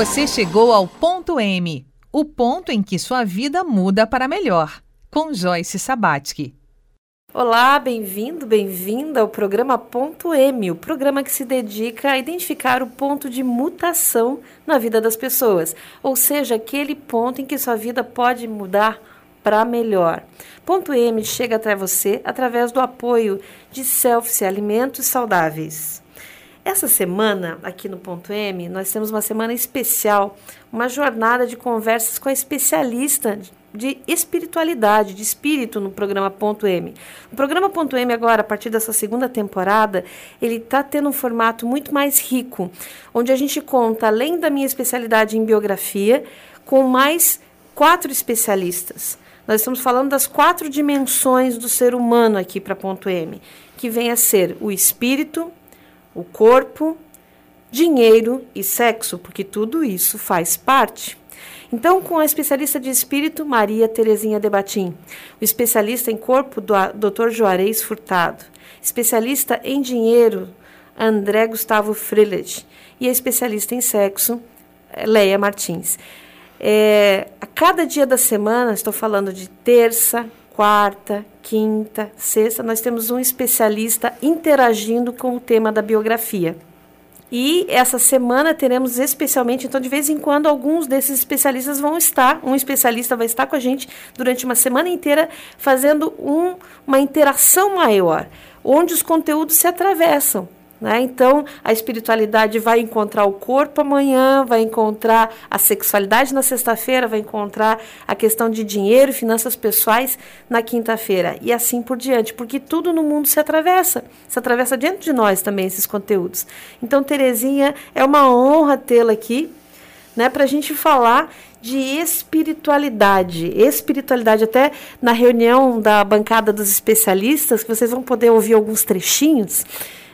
Você chegou ao ponto M, o ponto em que sua vida muda para melhor, com Joyce Sabatsky. Olá, bem-vindo, bem-vinda ao programa Ponto M, o programa que se dedica a identificar o ponto de mutação na vida das pessoas, ou seja, aquele ponto em que sua vida pode mudar para melhor. Ponto M chega até você através do apoio de Selfie Alimentos Saudáveis. Essa semana, aqui no Ponto M, nós temos uma semana especial, uma jornada de conversas com a especialista de espiritualidade, de espírito no programa Ponto M. O programa Ponto M agora, a partir dessa segunda temporada, ele está tendo um formato muito mais rico, onde a gente conta, além da minha especialidade em biografia, com mais quatro especialistas. Nós estamos falando das quatro dimensões do ser humano aqui para Ponto M, que vem a ser o espírito, o corpo, dinheiro e sexo, porque tudo isso faz parte. Então, com a especialista de espírito, Maria Terezinha Debatim, o especialista em corpo, Dr. Juarez Furtado, especialista em dinheiro, André Gustavo Frelet, e a especialista em sexo, Leia Martins. É, a cada dia da semana, estou falando de terça, quarta, quinta, sexta, nós temos um especialista interagindo com o tema da biografia. E essa semana teremos especialmente, então de vez em quando alguns desses especialistas vão estar, um especialista vai estar com a gente durante uma semana inteira fazendo um, uma interação maior, onde os conteúdos se atravessam. Né? Então, a espiritualidade vai encontrar o corpo amanhã, vai encontrar a sexualidade na sexta-feira, vai encontrar a questão de dinheiro finanças pessoais na quinta-feira, e assim por diante, porque tudo no mundo se atravessa, se atravessa dentro de nós também esses conteúdos. Então, Terezinha, é uma honra tê-la aqui né, para a gente falar de espiritualidade. Espiritualidade, até na reunião da bancada dos especialistas, que vocês vão poder ouvir alguns trechinhos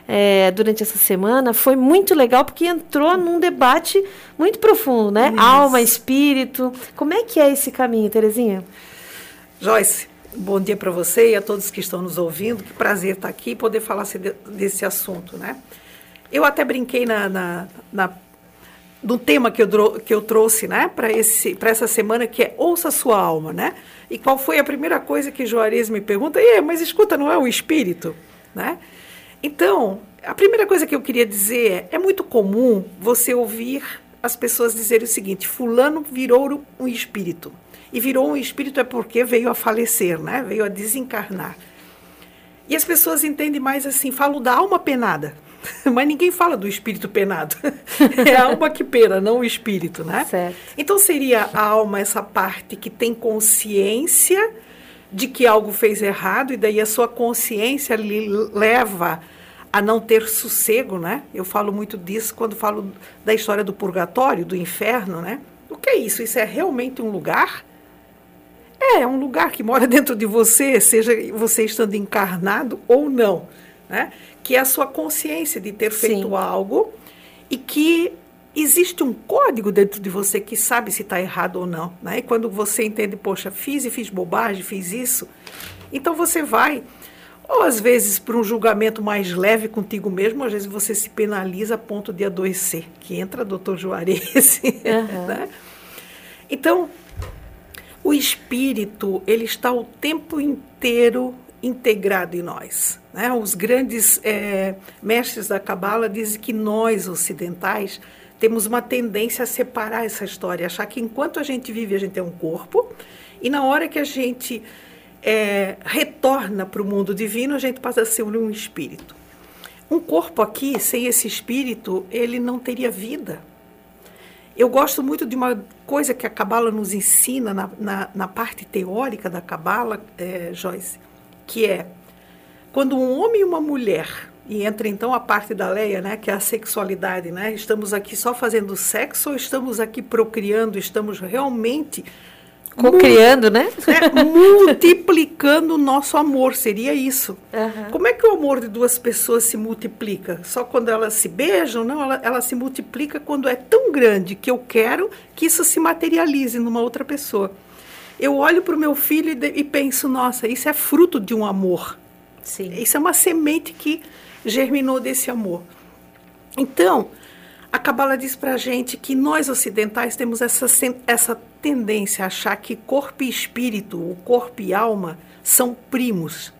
é, durante essa semana foi muito legal porque entrou num debate muito profundo, né? Isso. Alma, espírito. Como é que é esse caminho, Terezinha? Joyce, bom dia para você e a todos que estão nos ouvindo. Que prazer estar aqui e poder falar desse assunto, né? Eu até brinquei na, na, na do tema que eu, que eu trouxe né, para essa semana, que é Ouça Sua Alma. Né? E qual foi a primeira coisa que Juarez me pergunta? E, mas escuta, não é o espírito? Né? Então, a primeira coisa que eu queria dizer é: é muito comum você ouvir as pessoas dizerem o seguinte: Fulano virou um espírito. E virou um espírito é porque veio a falecer, né? veio a desencarnar. E as pessoas entendem mais assim: falam da alma penada. Mas ninguém fala do espírito penado. É a alma que pena, não o espírito, né? Certo. Então seria a alma essa parte que tem consciência de que algo fez errado e daí a sua consciência lhe leva a não ter sossego, né? Eu falo muito disso quando falo da história do purgatório, do inferno, né? O que é isso? Isso é realmente um lugar? É, é um lugar que mora dentro de você, seja você estando encarnado ou não, né? Que é a sua consciência de ter feito Sim. algo e que existe um código dentro de você que sabe se está errado ou não. Né? E quando você entende, poxa, fiz e fiz bobagem, fiz isso, então você vai, ou às vezes por um julgamento mais leve contigo mesmo, às vezes você se penaliza a ponto de adoecer, que entra doutor Juarez. Uhum. Né? Então, o espírito, ele está o tempo inteiro integrado em nós. Né? Os grandes é, mestres da Cabala dizem que nós, ocidentais, temos uma tendência a separar essa história, achar que enquanto a gente vive, a gente é um corpo, e na hora que a gente é, retorna para o mundo divino, a gente passa a ser um espírito. Um corpo aqui, sem esse espírito, ele não teria vida. Eu gosto muito de uma coisa que a Cabala nos ensina na, na, na parte teórica da Cabala, é, Joyce, que é quando um homem e uma mulher e entra então a parte da Leia, né, que é a sexualidade, né? Estamos aqui só fazendo sexo ou estamos aqui procriando? Estamos realmente co-criando, né? né? Multiplicando o nosso amor, seria isso. Uhum. Como é que o amor de duas pessoas se multiplica? Só quando elas se beijam? Não, ela, ela se multiplica quando é tão grande que eu quero que isso se materialize numa outra pessoa. Eu olho para o meu filho e, e penso, nossa, isso é fruto de um amor. Sim. Isso é uma semente que germinou desse amor. Então, A Cabala diz para a gente que nós ocidentais temos essa, essa tendência a achar que corpo e espírito, o corpo e alma, são primos.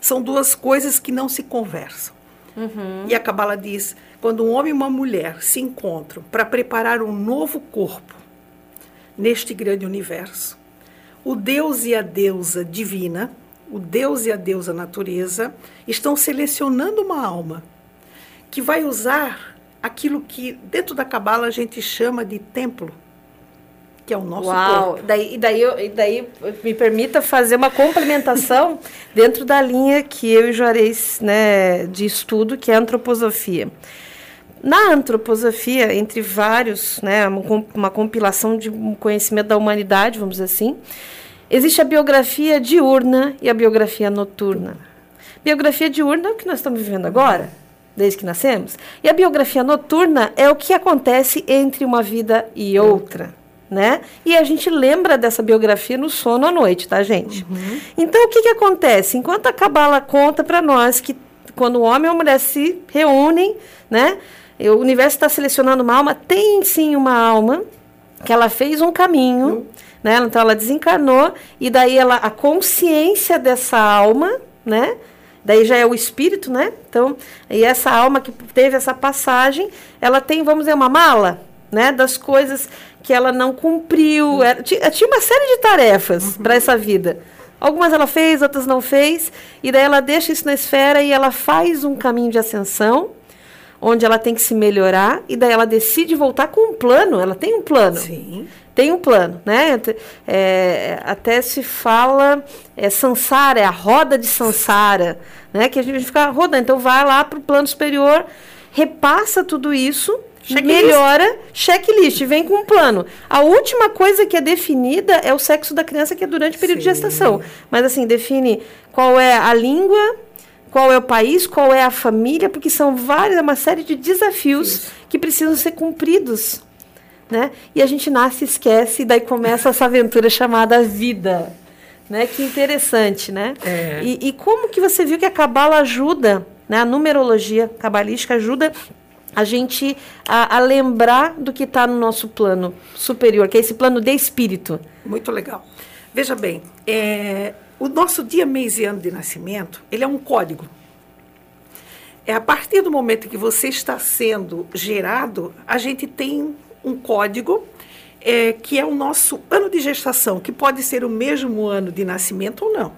São duas coisas que não se conversam. Uhum. E a Cabala diz: quando um homem e uma mulher se encontram para preparar um novo corpo neste grande universo, o Deus e a deusa divina, o Deus e a deusa natureza, estão selecionando uma alma que vai usar aquilo que dentro da Cabala a gente chama de templo que é o nosso Uau. corpo. Daí, daí, eu, daí me permita fazer uma complementação dentro da linha que eu e Juarez né, de estudo, que é a antroposofia. Na antroposofia, entre vários, né, uma, uma compilação de conhecimento da humanidade, vamos dizer assim, existe a biografia diurna e a biografia noturna. Biografia diurna é o que nós estamos vivendo agora, desde que nascemos, e a biografia noturna é o que acontece entre uma vida e outra né? E a gente lembra dessa biografia no sono à noite, tá, gente? Uhum. Então, o que, que acontece? Enquanto a Cabala conta para nós que quando o homem e a mulher se reúnem, né? O universo está selecionando uma alma, tem sim uma alma que ela fez um caminho, uhum. Né? Então ela desencarnou e daí ela a consciência dessa alma, né? Daí já é o espírito, né? Então, e essa alma que teve essa passagem, ela tem, vamos dizer, uma mala, né? Das coisas que ela não cumpriu. Era, tinha, tinha uma série de tarefas uhum. para essa vida. Algumas ela fez, outras não fez, e daí ela deixa isso na esfera e ela faz um caminho de ascensão, onde ela tem que se melhorar, e daí ela decide voltar com um plano. Ela tem um plano. Sim. Tem um plano, né? É, até se fala é, Sansara, é a roda de Sansara, né? Que a gente fica rodando. Então vai lá para o plano superior, repassa tudo isso Checklist. melhora, checklist, vem com um plano. A última coisa que é definida é o sexo da criança, que é durante o período Sim. de gestação. Mas assim, define qual é a língua, qual é o país, qual é a família, porque são várias, uma série de desafios Isso. que precisam ser cumpridos. Né? E a gente nasce, esquece, e daí começa essa aventura chamada vida. Né? Que interessante, né? É. E, e como que você viu que a Cabala ajuda, né? a numerologia cabalística ajuda a gente a, a lembrar do que está no nosso plano superior, que é esse plano de espírito. Muito legal. Veja bem, é, o nosso dia, mês e ano de nascimento, ele é um código. É a partir do momento que você está sendo gerado, a gente tem um código é, que é o nosso ano de gestação, que pode ser o mesmo ano de nascimento ou não.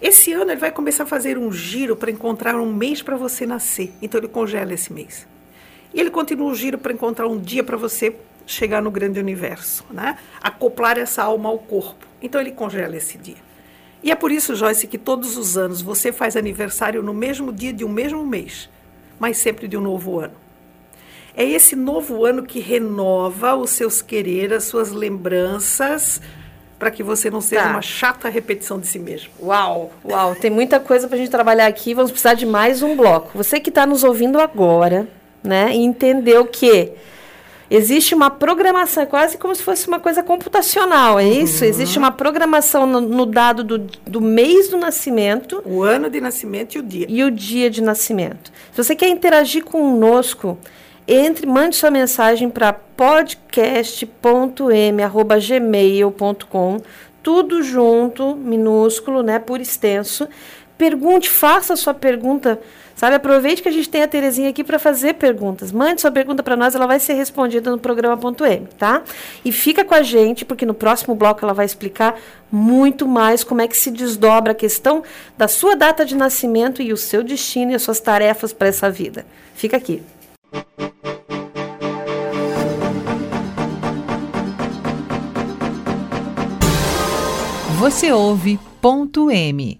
Esse ano ele vai começar a fazer um giro para encontrar um mês para você nascer. Então ele congela esse mês. E ele continua o giro para encontrar um dia para você chegar no grande universo, né? Acoplar essa alma ao corpo. Então ele congela esse dia. E é por isso, Joyce, que todos os anos você faz aniversário no mesmo dia de um mesmo mês, mas sempre de um novo ano. É esse novo ano que renova os seus querer, as suas lembranças, para que você não seja tá. uma chata repetição de si mesmo. Uau, uau, tem muita coisa para a gente trabalhar aqui. Vamos precisar de mais um bloco. Você que está nos ouvindo agora, né? E entendeu que existe uma programação, é quase como se fosse uma coisa computacional, é isso? Uhum. Existe uma programação no, no, dado do, do mês do nascimento. O ano de nascimento e o dia. E o dia de nascimento. Se você quer interagir conosco, entre, mande sua mensagem para podcast.m.gmail.com, tudo junto, minúsculo, né, por extenso. Pergunte, faça a sua pergunta Sabe, aproveite que a gente tem a Terezinha aqui para fazer perguntas. Mande sua pergunta para nós, ela vai ser respondida no programa.m, tá? E fica com a gente, porque no próximo bloco ela vai explicar muito mais como é que se desdobra a questão da sua data de nascimento e o seu destino e as suas tarefas para essa vida. Fica aqui. Você ouve ponto M.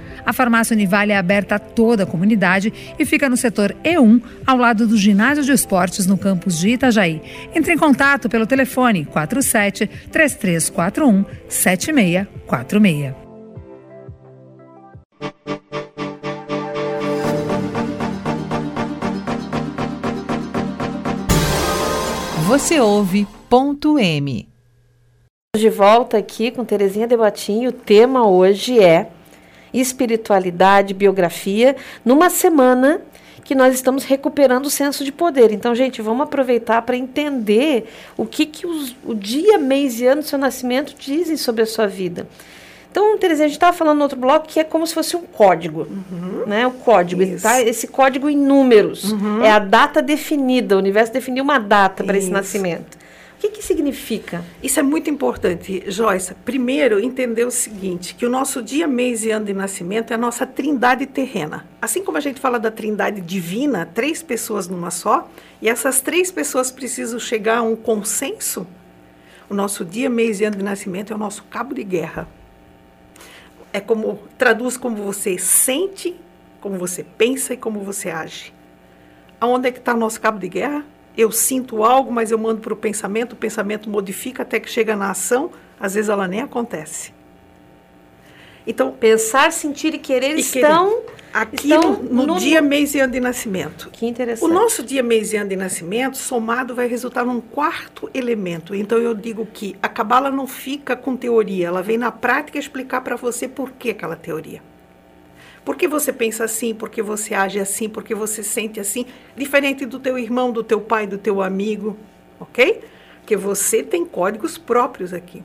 A farmácia Univale é aberta a toda a comunidade e fica no setor E1, ao lado do ginásio de esportes no campus de Itajaí. Entre em contato pelo telefone 47 3341 7646. Você ouve ponto M. De volta aqui com Terezinha Debatinho. O tema hoje é espiritualidade, biografia, numa semana que nós estamos recuperando o senso de poder. Então, gente, vamos aproveitar para entender o que, que os, o dia, mês e ano do seu nascimento dizem sobre a sua vida. Então, Terezinha, a gente estava falando no outro bloco que é como se fosse um código, uhum. né? O código, tá? esse código em números. Uhum. É a data definida, o universo definiu uma data para esse nascimento que, que significa? Isso é muito importante, Joyce. Primeiro, entender o seguinte, que o nosso dia, mês e ano de nascimento é a nossa trindade terrena. Assim como a gente fala da trindade divina, três pessoas numa só, e essas três pessoas precisam chegar a um consenso, o nosso dia, mês e ano de nascimento é o nosso cabo de guerra. É como, traduz como você sente, como você pensa e como você age. Aonde é que está o nosso cabo de guerra? Eu sinto algo, mas eu mando para o pensamento, o pensamento modifica até que chega na ação, às vezes ela nem acontece. Então, pensar, sentir e querer e estão querer. aqui estão no, no, dia, mês e ano de nascimento. Que interessante. O nosso dia, mês e ano de nascimento, somado, vai resultar num quarto elemento. Então, eu digo que a cabala não fica com teoria, ela vem na prática explicar para você por que aquela teoria. Por que você pensa assim? Por que você age assim? Por que você sente assim? Diferente do teu irmão, do teu pai, do teu amigo, ok? Porque você tem códigos próprios aqui.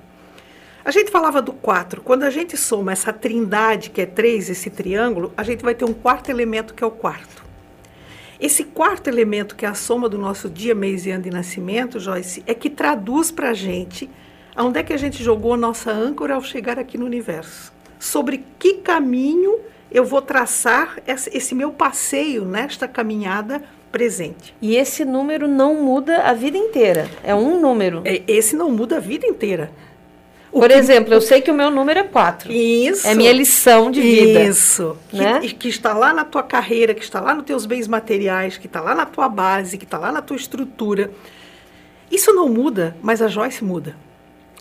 A gente falava do 4. Quando a gente soma essa trindade, que é 3, esse triângulo, a gente vai ter um quarto elemento, que é o quarto. Esse quarto elemento, que é a soma do nosso dia, mês e ano de nascimento, Joyce, é que traduz para a gente aonde é que a gente jogou a nossa âncora ao chegar aqui no universo. Sobre que caminho eu vou traçar esse meu passeio nesta caminhada presente. E esse número não muda a vida inteira. É um número. É, esse não muda a vida inteira. O Por que... exemplo, eu sei que o meu número é 4. Isso. É minha lição de vida. Isso. Né? Que, que, está lá na tua carreira, que está lá nos teus bens materiais, que está lá na tua base, que está lá na tua estrutura. Isso não muda, mas a Joyce muda.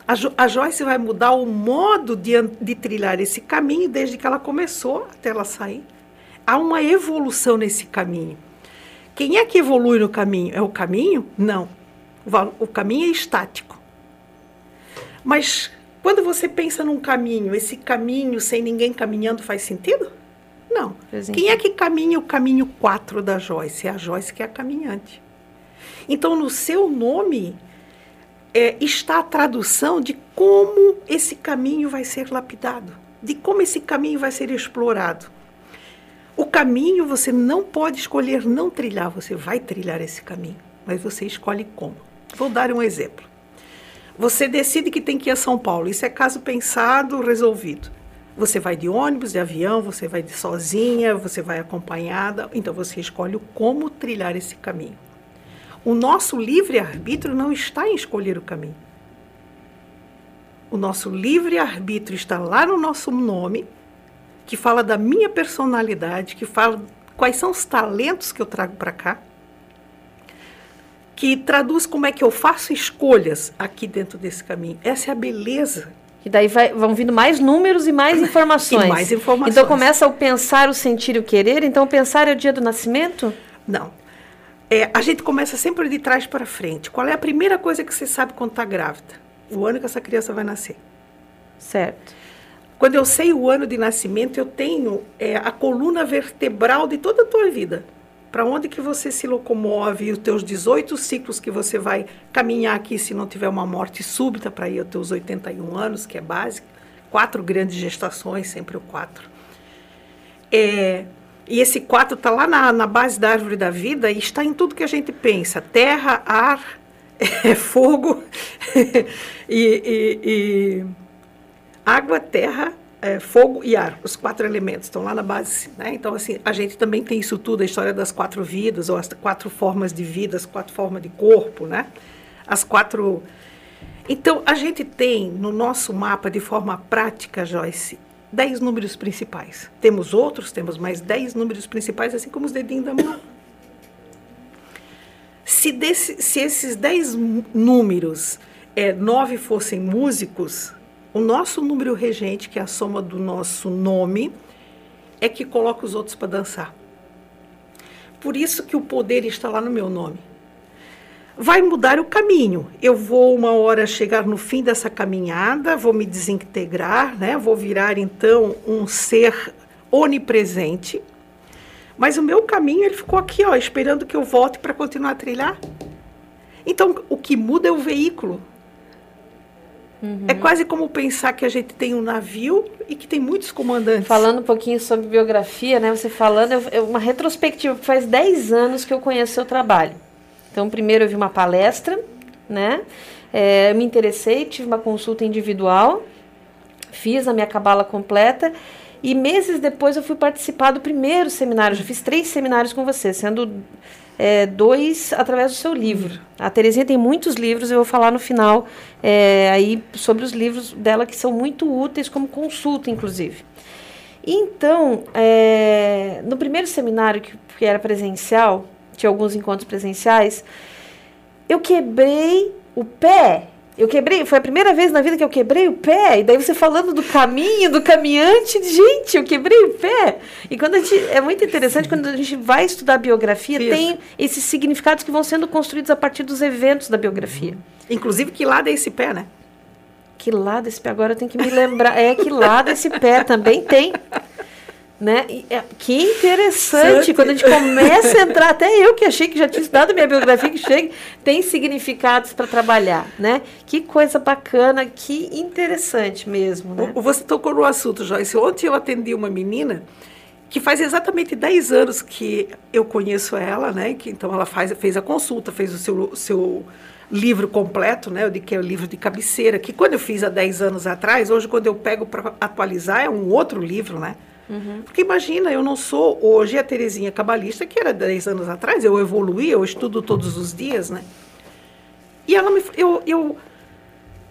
A, jo a Joyce vai mudar o modo de, de trilhar esse caminho desde que ela começou até ela sair. Há uma evolução nesse caminho. Quem é que evolui no caminho? É o caminho? Não. O, caminho é estático. Mas quando você pensa num caminho, esse caminho sem ninguém caminhando faz sentido? Não. Quem é que caminha o caminho 4 da Joyce? É a Joyce que é a caminhante. Então, no seu nome, é, está a tradução de como esse caminho vai ser lapidado, de como esse caminho vai ser explorado. O caminho você não pode escolher não trilhar, você vai trilhar esse caminho, mas você escolhe como. Vou dar um exemplo. Você decide que tem que ir a São Paulo, isso é caso pensado, resolvido. Você vai de ônibus, de avião, você vai de sozinha, você vai acompanhada, então você escolhe como trilhar esse caminho. O nosso livre-arbítrio não está em escolher o caminho. O nosso livre-arbítrio está lá no nosso nome, que fala da minha personalidade, que fala quais são os talentos que eu trago para cá, que traduz como é que eu faço escolhas aqui dentro desse caminho. Essa é a beleza. E daí vai, vão vindo mais números e mais informações. e mais informações. Então começa o pensar, o sentir e o querer. Então pensar é o dia do nascimento? Não. É, a gente começa sempre de trás para frente. Qual é a primeira coisa que você sabe quando está grávida? O ano que essa criança vai nascer. Certo. Quando eu sei o ano de nascimento, eu tenho é, a coluna vertebral de toda a tua vida. Para onde que você se locomove, os teus 18 ciclos que você vai caminhar aqui se não tiver uma morte súbita para ir aos teus 81 anos, que é básico. Quatro grandes gestações, sempre o quatro. É, e esse 4 está lá na, na, base da árvore da vida e está em tudo que a gente pensa: terra, ar, é fogo e, e, e, água, terra, é, fogo e ar. Os quatro elementos estão lá na base. Né? Então, assim, a gente também tem isso tudo, a história das quatro vidas, ou as quatro formas de vida, as quatro formas de corpo, né? As quatro... Então, a gente tem no nosso mapa, de forma prática, Joyce, dez números principais. Temos outros, temos mais dez números principais, assim como os dedinhos da mão. Se, desse, se esses dez números, é, nove fossem músicos, o nosso número regente, que é a soma do nosso nome, é que coloca os outros para dançar. Por isso que o poder está lá no meu nome. Vai mudar o caminho. Eu vou uma hora chegar no fim dessa caminhada, vou me desintegrar, né? Vou virar então um ser onipresente mas o meu caminho ele ficou aqui, ó, esperando que eu volte para continuar a trilhar. Então, o que muda é o veículo. Uhum. É quase como pensar que a gente tem um navio e que tem muitos comandantes. Falando um pouquinho sobre biografia, né? Você falando, é uma retrospectiva. Faz 10 anos que eu conheço seu trabalho. Então, primeiro eu vi uma palestra, né? É, me interessei, tive uma consulta individual, fiz a minha cabala completa e meses depois eu fui participar do primeiro seminário. Já fiz três seminários com você, sendo é, dois através do seu livro. A Terezinha tem muitos livros, eu vou falar no final é, aí sobre os livros dela que são muito úteis como consulta, inclusive. Então, é, no primeiro seminário que, que era presencial, tinha alguns encontros presenciais, eu quebrei o pé eu quebrei, foi a primeira vez na vida que eu quebrei o pé. E daí você falando do caminho, do caminhante, gente, eu quebrei o pé. E quando a gente, é muito interessante quando a gente vai estudar biografia, Isso. tem esses significados que vão sendo construídos a partir dos eventos da biografia. Uhum. Inclusive que lado é esse pé, né? Que lado esse pé? Agora eu tenho que me lembrar. É que lado esse pé também tem. Né? E, é, que interessante, quando a gente começa a entrar, até eu que achei que já tinha estudado minha biografia, que chega, tem significados para trabalhar, né? Que coisa bacana, que interessante mesmo, né? Você tocou no assunto, Joyce. Ontem eu atendi uma menina que faz exatamente 10 anos que eu conheço ela, né? Que, então ela faz, fez a consulta, fez o seu, o seu livro completo, né? Eu digo que é o livro de cabeceira, que quando eu fiz há 10 anos atrás, hoje quando eu pego para atualizar é um outro livro, né? Uhum. Porque imagina, eu não sou hoje a Terezinha cabalista que era 10 anos atrás, eu evoluí, eu estudo todos os dias, né? E ela me, eu, eu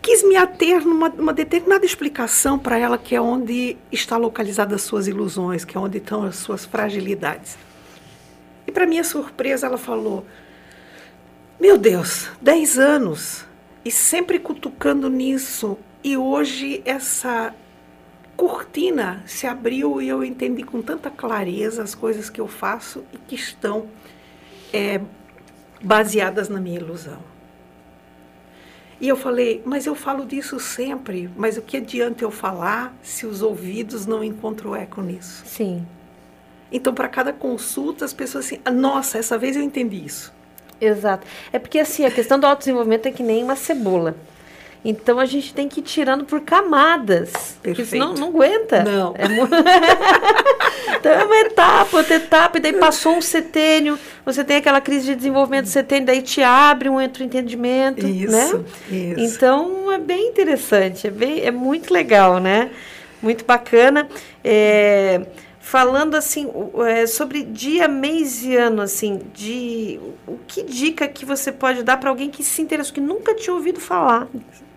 quis me ater numa, numa determinada explicação para ela que é onde está localizada as suas ilusões, que é onde estão as suas fragilidades. E para minha surpresa ela falou: "Meu Deus, 10 anos e sempre cutucando nisso, e hoje essa cortina se abriu e eu entendi com tanta clareza as coisas que eu faço e que estão é, baseadas na minha ilusão. E eu falei, mas eu falo disso sempre, mas o que adianta eu falar se os ouvidos não encontram eco nisso? Sim. Então, para cada consulta, as pessoas assim, nossa, essa vez eu entendi isso. Exato. É porque assim, a questão do autodesenvolvimento é que nem uma cebola. Então a gente tem que ir tirando por camadas. Perfeito. Porque senão não aguenta. Não. É então é uma etapa, outra etapa, e daí passou um setênio, você tem aquela crise de desenvolvimento do setênio, daí te abre um outro entendimento. Isso, né? isso. Então é bem interessante, é, bem, é muito legal, né? Muito bacana. É, falando assim é, sobre dia, mês e ano, assim, de o que dica que você pode dar para alguém que se interessou, que nunca tinha ouvido falar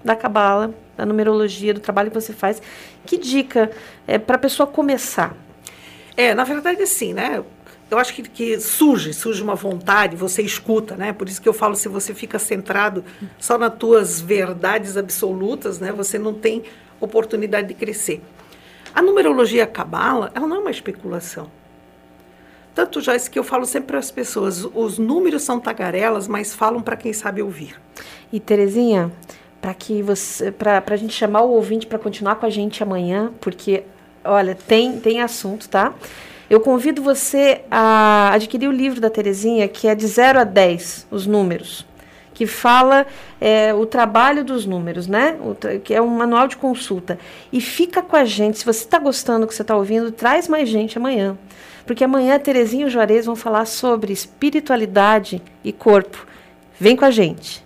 da cabala, da numerologia, do trabalho que você faz. Que dica é, para a pessoa começar? É, na verdade, sim, né? Eu acho que, que surge, surge uma vontade, você escuta, né? Por isso que eu falo, se você fica centrado só nas tuas verdades absolutas, né? Você não tem oportunidade de crescer. A numerologia cabala, ela não é uma especulação. Tanto, Joyce, que eu falo sempre para as pessoas, os números são tagarelas, mas falam para quem sabe ouvir. E, Terezinha, para que você para a gente chamar o ouvinte para continuar com a gente amanhã, porque olha, tem tem assunto, tá? Eu convido você a adquirir o livro da Terezinha, que é de 0 a 10, os números, que fala é, o trabalho dos números, né? O, que é um manual de consulta. E fica com a gente. Se você está gostando do que você está ouvindo, traz mais gente amanhã. Porque amanhã a Terezinha e o Juarez vão falar sobre espiritualidade e corpo. Vem com a gente.